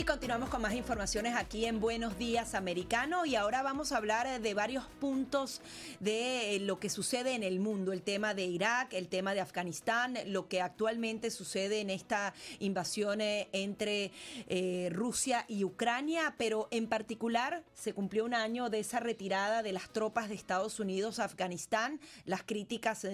Y continuamos con más informaciones aquí en Buenos Días Americano y ahora vamos a hablar eh, de varios puntos de eh, lo que sucede en el mundo, el tema de Irak, el tema de Afganistán, lo que actualmente sucede en esta invasión eh, entre Rusia y Ucrania, pero en particular se cumplió un año de esa retirada de las tropas de Estados Unidos a Afganistán. Las críticas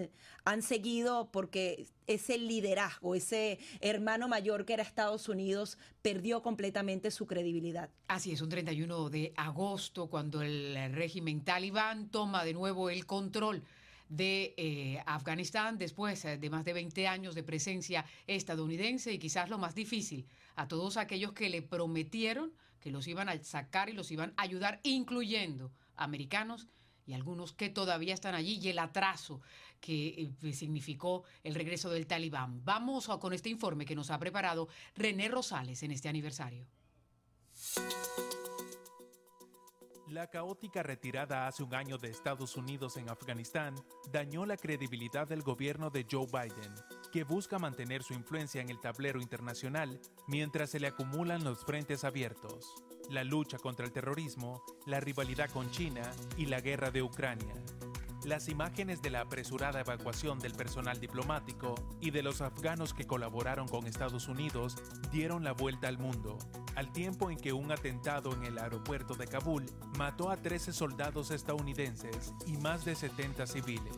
han seguido porque ese liderazgo, ese hermano mayor que era Estados Unidos, perdió completamente su credibilidad. Así es, un 31 de agosto, cuando el régimen talibán toma de nuevo el control de eh, Afganistán después eh, de más de 20 años de presencia estadounidense y quizás lo más difícil, a todos aquellos que le prometieron que los iban a sacar y los iban a ayudar, incluyendo americanos y algunos que todavía están allí y el atraso que eh, significó el regreso del talibán. Vamos con este informe que nos ha preparado René Rosales en este aniversario. La caótica retirada hace un año de Estados Unidos en Afganistán dañó la credibilidad del gobierno de Joe Biden, que busca mantener su influencia en el tablero internacional mientras se le acumulan los frentes abiertos, la lucha contra el terrorismo, la rivalidad con China y la guerra de Ucrania. Las imágenes de la apresurada evacuación del personal diplomático y de los afganos que colaboraron con Estados Unidos dieron la vuelta al mundo, al tiempo en que un atentado en el aeropuerto de Kabul mató a 13 soldados estadounidenses y más de 70 civiles.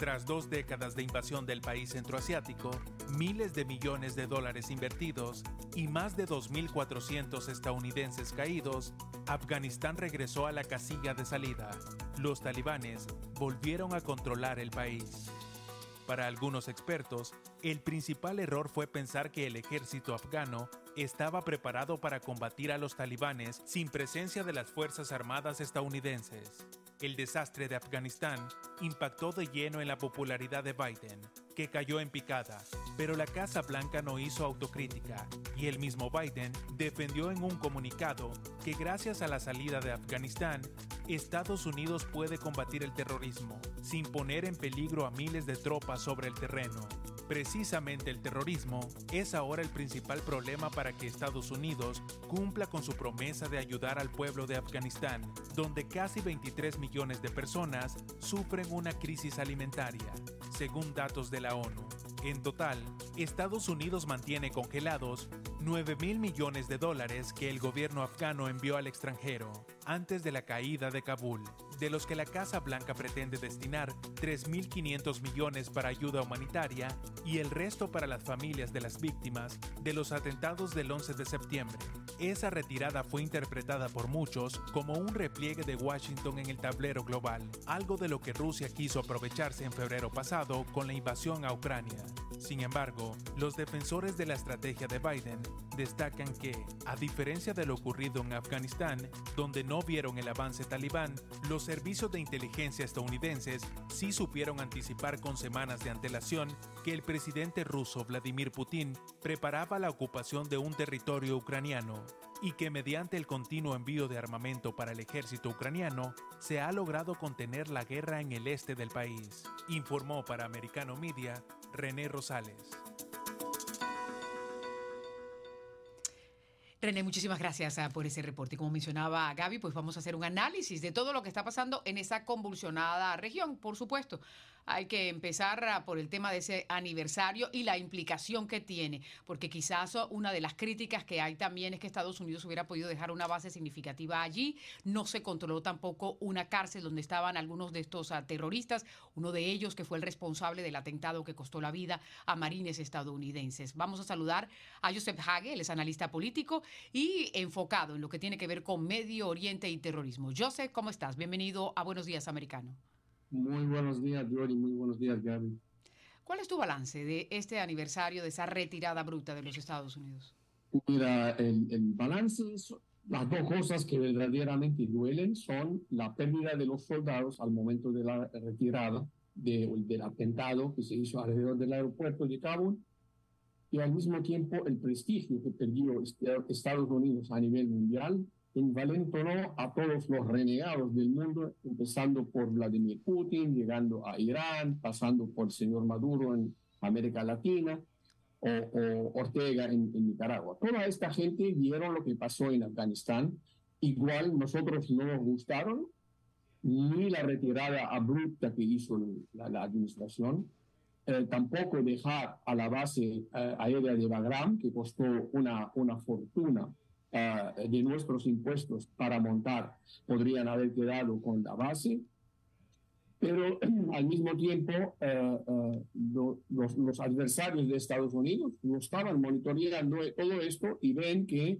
Tras dos décadas de invasión del país centroasiático, miles de millones de dólares invertidos y más de 2.400 estadounidenses caídos, Afganistán regresó a la casilla de salida. Los talibanes volvieron a controlar el país. Para algunos expertos, el principal error fue pensar que el ejército afgano estaba preparado para combatir a los talibanes sin presencia de las Fuerzas Armadas estadounidenses. El desastre de Afganistán impactó de lleno en la popularidad de Biden, que cayó en picada, pero la Casa Blanca no hizo autocrítica y el mismo Biden defendió en un comunicado que gracias a la salida de Afganistán, Estados Unidos puede combatir el terrorismo sin poner en peligro a miles de tropas sobre el terreno. Precisamente el terrorismo es ahora el principal problema para que Estados Unidos cumpla con su promesa de ayudar al pueblo de Afganistán, donde casi 23 millones de personas sufren una crisis alimentaria, según datos de la ONU. En total, Estados Unidos mantiene congelados 9 mil millones de dólares que el gobierno afgano envió al extranjero antes de la caída de Kabul, de los que la Casa Blanca pretende destinar 3.500 millones para ayuda humanitaria y el resto para las familias de las víctimas de los atentados del 11 de septiembre. Esa retirada fue interpretada por muchos como un repliegue de Washington en el tablero global, algo de lo que Rusia quiso aprovecharse en febrero pasado con la invasión a Ucrania. Sin embargo, los defensores de la estrategia de Biden destacan que, a diferencia de lo ocurrido en Afganistán, donde no vieron el avance talibán, los servicios de inteligencia estadounidenses sí supieron anticipar con semanas de antelación que el presidente ruso Vladimir Putin preparaba la ocupación de un territorio ucraniano y que mediante el continuo envío de armamento para el ejército ucraniano se ha logrado contener la guerra en el este del país, informó para Americano Media René Rosales. René, muchísimas gracias ah, por ese reporte. Como mencionaba Gaby, pues vamos a hacer un análisis de todo lo que está pasando en esa convulsionada región, por supuesto hay que empezar por el tema de ese aniversario y la implicación que tiene, porque quizás una de las críticas que hay también es que Estados Unidos hubiera podido dejar una base significativa allí. No se controló tampoco una cárcel donde estaban algunos de estos ah, terroristas, uno de ellos que fue el responsable del atentado que costó la vida a marines estadounidenses. Vamos a saludar a Joseph Hage, él es analista político y enfocado en lo que tiene que ver con Medio Oriente y terrorismo. Joseph, ¿cómo estás? Bienvenido a Buenos Días, Americano. Muy buenos días, Yori. Muy buenos días, Gaby. ¿Cuál es tu balance de este aniversario de esa retirada bruta de los Estados Unidos? Mira, el, el balance es las dos cosas que verdaderamente duelen son la pérdida de los soldados al momento de la retirada de, del atentado que se hizo alrededor del aeropuerto de Kabul y al mismo tiempo el prestigio que perdió este, Estados Unidos a nivel mundial envalentonó a todos los renegados del mundo, empezando por Vladimir Putin, llegando a Irán, pasando por el señor Maduro en América Latina, o, Ortega en, Nicaragua. Toda esta gente vieron lo que pasó en Afganistán. Igual nosotros no nos gustaron ni la retirada abrupta que hizo la, administración, eh, tampoco dejar a la base eh, aérea de Bagram, que costó una, una fortuna eh, de nuestros impuestos para montar, podrían haber quedado con la base pero al mismo tiempo eh, eh, los, los, adversarios de Estados Unidos no estaban monitoreando todo esto y ven que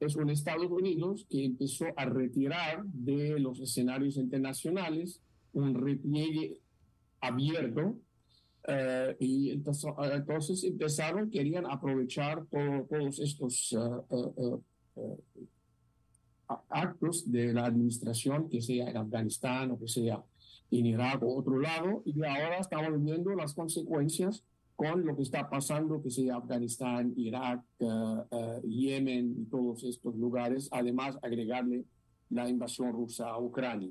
es un Estados Unidos que empezó a retirar de los escenarios internacionales un repliegue abierto y entonces, entonces, empezaron, querían aprovechar todos estos actos de la administración, que sea en Afganistán o que sea en Irak o otro lado, y ahora estamos viendo las consecuencias con lo que está pasando, que sea Afganistán, Irak, eh, eh, Yemen y todos estos lugares, además agregarle la invasión rusa a Ucrania.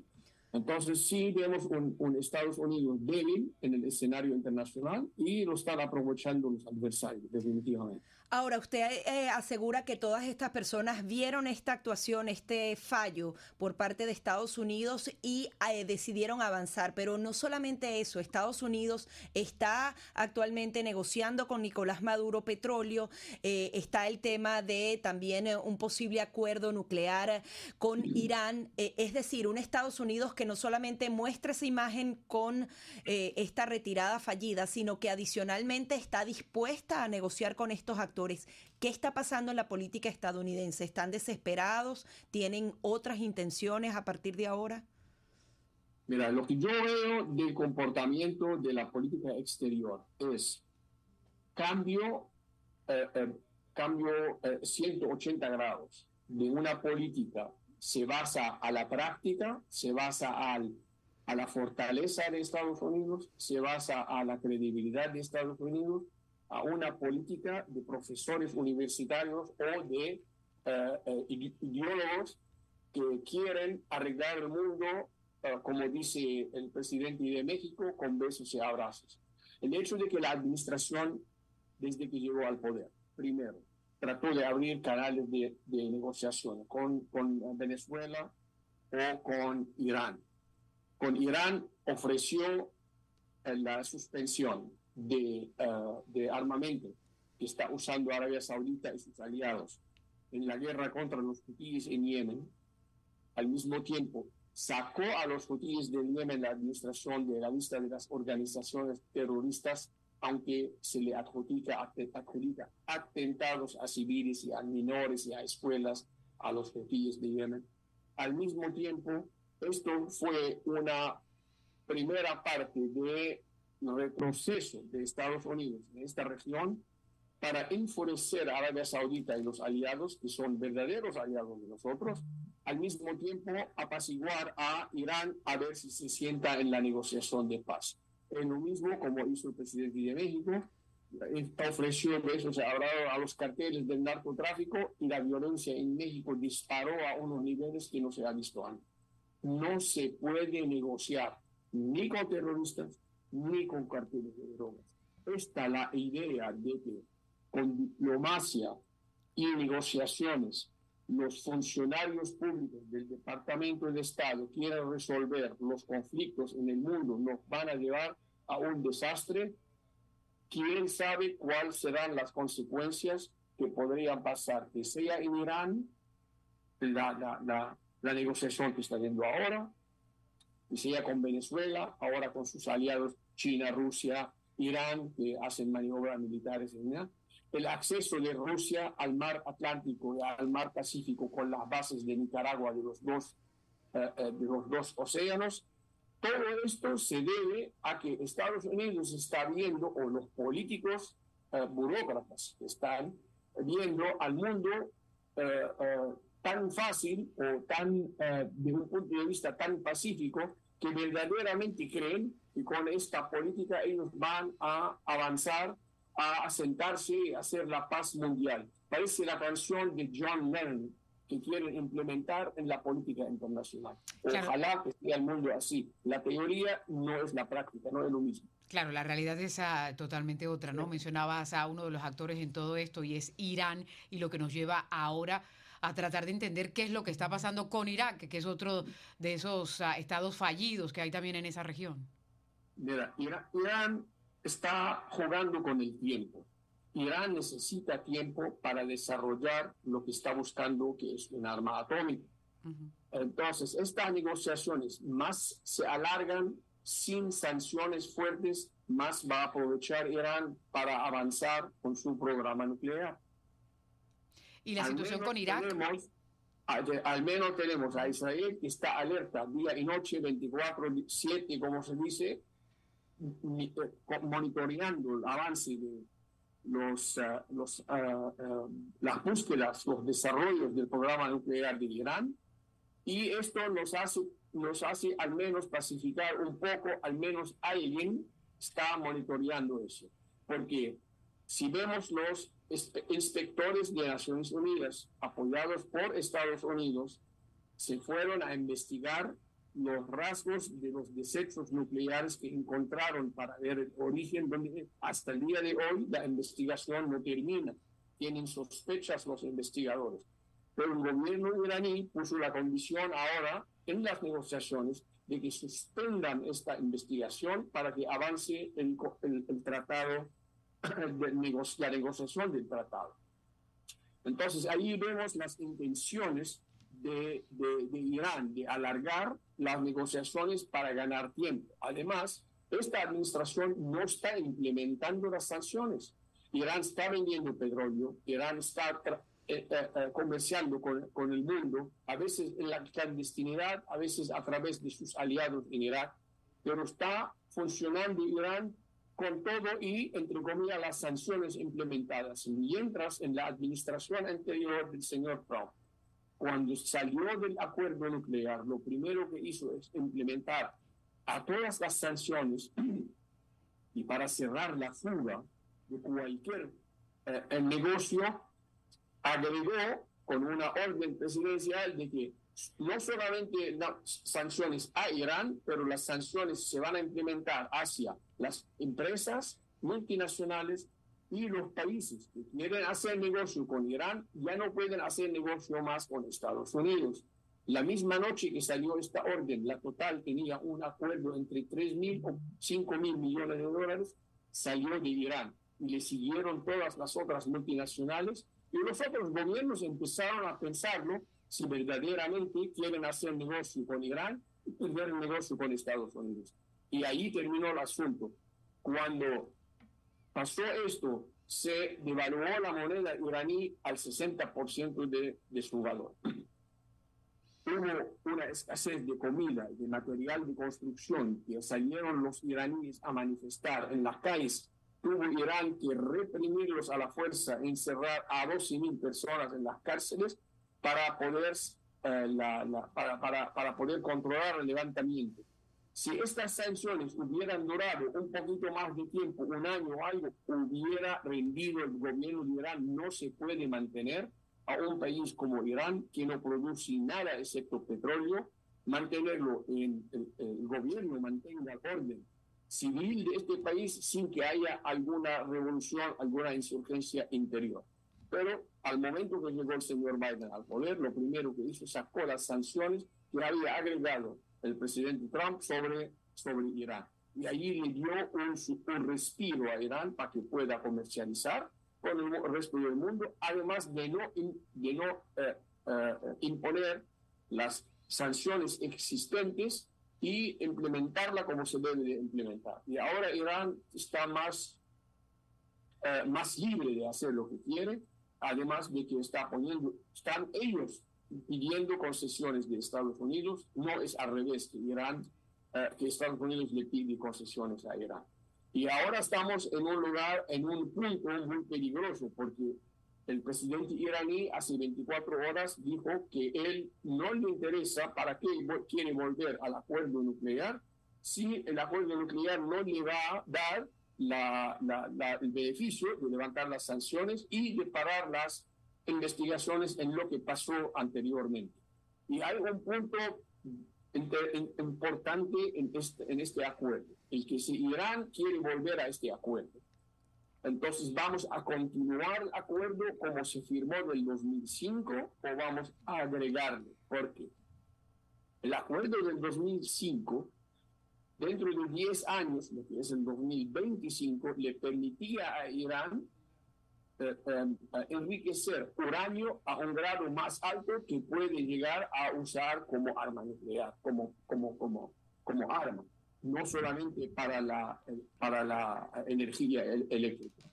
Entonces sí vemos un, un, Estados Unidos débil en el escenario internacional y lo están aprovechando los adversarios, definitivamente. Ahora, usted eh, asegura que todas estas personas vieron esta actuación, este fallo por parte de Estados Unidos y eh, decidieron avanzar. Pero no solamente eso, Estados Unidos está actualmente negociando con Nicolás Maduro petróleo. Eh, está el tema de también un posible acuerdo nuclear con Irán. es decir, un Estados Unidos que no solamente muestra esa imagen con esta retirada fallida, sino que adicionalmente está dispuesta a negociar con estos actores ¿Qué está pasando en la política estadounidense? ¿Están desesperados? ¿Tienen otras intenciones a partir de ahora? Mira, lo que yo veo del comportamiento de la política exterior es cambio, eh, eh, cambio 180 eh, grados de una política se basa a la práctica, se basa al, a la fortaleza de Estados Unidos, se basa a la credibilidad de Estados Unidos a una política de profesores universitarios o de eh, eh, ideólogos que quieren arreglar el mundo, eh, como dice el presidente de México, con besos y abrazos. El hecho de que la administración, desde que llegó al poder, primero, trató de abrir canales de, de negociación con, con Venezuela o con Irán. Con Irán ofreció la suspensión de, uh, de armamento que está usando Arabia Saudita y sus aliados en la guerra contra los hutíes en Yemen, al mismo tiempo sacó a los hutíes de Yemen la administración de la lista de las organizaciones terroristas, aunque se le adjudica, adjudica atentados a civiles y a menores y a escuelas a los hutíes de Yemen. Al mismo tiempo, esto fue una primera parte de retroceso de Estados Unidos en esta región para enfurecer a Arabia Saudita y los aliados, que son verdaderos aliados de nosotros, al mismo tiempo apaciguar a Irán a ver si se sienta en la negociación de paz. Es lo mismo como hizo el presidente de México, está ofreciendo eso, se hablado a los carteles del narcotráfico y la violencia en México disparó a unos niveles que no se ha visto antes. No se puede negociar ni con terroristas, ni con carteles de drogas. Esta la idea de que con diplomacia y negociaciones los funcionarios públicos del Departamento de Estado quieren resolver los conflictos en el mundo, nos van a llevar a un desastre. ¿Quién sabe cuáles serán las consecuencias que podrían pasar? Que sea en Irán la, la, la, la negociación que está viendo ahora, y sea con Venezuela, ahora con sus aliados China, Rusia, Irán, que hacen maniobras militares en el acceso de Rusia al mar Atlántico y al mar Pacífico con las bases de Nicaragua de los dos, eh, eh, de los dos océanos, Todo esto se debe a que Estados Unidos está viendo, o los políticos eh, burócratas están viendo al mundo tan fácil o tan, desde un punto de vista tan pacífico, que verdaderamente creen que con esta política ellos van a avanzar, a asentarse, a hacer la paz mundial. Parece la canción de John Lennon que quieren implementar en la política internacional. Ojalá que sea el mundo así. La teoría no es la práctica, no es lo mismo. Claro, la realidad es ah, totalmente otra, ¿no? Mencionabas a uno de los actores en todo esto y es Irán y lo que nos lleva ahora a tratar de entender qué es lo que está pasando con Irak, que es otro de esos ah, estados fallidos que hay también en esa región. Mira, Irán está jugando con el tiempo. Irán necesita tiempo para desarrollar lo que está buscando, que es un arma atómica. Entonces, estas negociaciones más se alargan sin sanciones fuertes, más va a aprovechar Irán para avanzar con su programa nuclear. ¿Y la situación con Irak? al, menos tenemos a Israel que está alerta día y noche, 24-7, como se dice, eh, monitoreando el avance de los, ah, los, ah, ah, las búsquedas, los desarrollos del programa nuclear de Irán, y esto nos hace, nos hace al menos pacificar un poco, al menos alguien está monitoreando eso. Porque si vemos los inspectores de Naciones Unidas, apoyados por Estados Unidos, se fueron a investigar los rasgos de los desechos nucleares que encontraron para ver el origen, donde hasta el día de hoy la investigación no termina. Tienen sospechas los investigadores. Pero el gobierno iraní puso la condición ahora en las negociaciones de que suspendan esta investigación para que avance el, el, tratado, de la negociación del tratado. Entonces ahí vemos las intenciones de, de, Irán de alargar las negociaciones para ganar tiempo. Además, esta administración no está implementando las sanciones. Irán está vendiendo petróleo, Irán está eh, eh, eh, comerciando con, con, el mundo, a veces en la clandestinidad, a veces a través de sus aliados en Irak, pero está funcionando Irán con todo y, entre comillas, las sanciones implementadas. Mientras en la administración anterior del señor Trump, cuando salió del acuerdo nuclear, lo primero que hizo es implementar a todas las sanciones y para cerrar la fuga de cualquier eh, negocio, agregó con una orden presidencial de que no solamente las sanciones a Irán, pero las sanciones se van a implementar hacia las empresas multinacionales y los países que quieren hacer negocio con Irán ya no pueden hacer negocio más con Estados Unidos. La misma noche que salió esta orden, la total tenía un acuerdo entre 3 mil o 5 mil millones de dólares, salió de Irán y le siguieron todas las otras multinacionales y los otros gobiernos empezaron a pensarlo si verdaderamente quieren hacer negocio con Irán y perder negocio con Estados Unidos. Y ahí terminó el asunto. Cuando pasó esto, se devaluó la moneda iraní al 60% de, de su valor. Hubo una escasez de comida, de material de construcción, que salieron los iraníes a manifestar en las calles. Tuvo Irán que reprimirlos a la fuerza, encerrar a 12.000 personas en las cárceles para poder, eh, para, para, para poder controlar el levantamiento. Si estas sanciones hubieran durado un poquito más de tiempo, un año o algo, hubiera rendido el gobierno de Irán. No se puede mantener a un país como Irán, que no produce nada excepto petróleo, mantenerlo en el, el gobierno, mantenga el orden civil de este país sin que haya alguna revolución, alguna insurgencia interior. Pero al momento que llegó el señor Biden al poder, lo primero que hizo sacó las sanciones que había agregado el presidente Trump sobre, sobre Irán. Y allí le dio un, un respiro a Irán para que pueda comercializar con el resto del mundo, además de no, de no eh, eh, imponer las sanciones existentes y implementarla como se debe de implementar. Y ahora Irán está más, eh, más libre de hacer lo que quiere, además de que está poniendo, están ellos pidiendo concesiones de Estados Unidos, no es al revés, que Irán eh, que Estados Unidos le pide concesiones a Irán. Y ahora estamos en un lugar, en un punto muy peligroso, porque el presidente iraní hace 24 horas dijo que él no le interesa para qué quiere volver al acuerdo nuclear si el acuerdo nuclear no le va a dar la, el beneficio de levantar las sanciones y de parar las investigaciones en lo que pasó anteriormente. Y hay un punto importante en este, en este acuerdo, el que si Irán quiere volver a este acuerdo, entonces vamos a continuar el acuerdo como se firmó en el 2005 o vamos a agregarle, porque el acuerdo del 2005 dentro de 10 años, lo que es el 2025, le permitía a Irán eh, em, enriquecer uranio a un grado más alto que puede llegar a usar como arma nuclear, como, como, como, como arma, no solamente para la, para la energía eléctrica.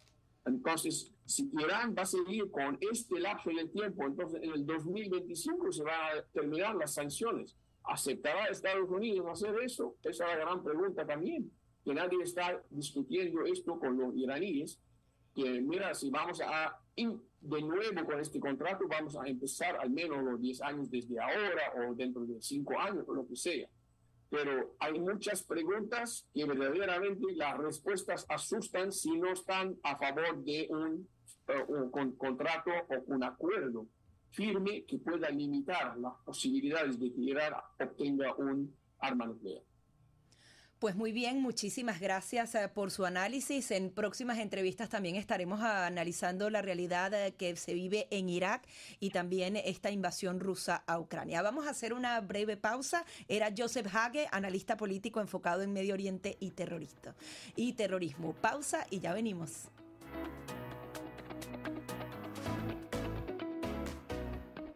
Entonces, si Irán va a seguir con este lapso de tiempo, entonces en el 2025 se van a terminar las sanciones. ¿Aceptará Estados Unidos hacer eso? Esa es la gran pregunta también, que nadie está discutiendo esto con los iraníes que mira, si vamos a de nuevo con este contrato, vamos a empezar al menos los 10 años desde ahora o dentro de 5 años o lo que sea. Pero hay muchas preguntas que verdaderamente las respuestas asustan si no están a favor de un, eh, un contrato o un acuerdo firme que pueda limitar las posibilidades de que Irán obtenga un arma nuclear. Pues muy bien, muchísimas gracias eh, por su análisis. En próximas entrevistas también estaremos analizando la realidad eh, que se vive en Irak y también esta invasión rusa a Ucrania. Vamos a hacer una breve pausa. Era Joseph Hage, analista político enfocado en Medio Oriente y terrorista y terrorismo. Pausa y ya venimos.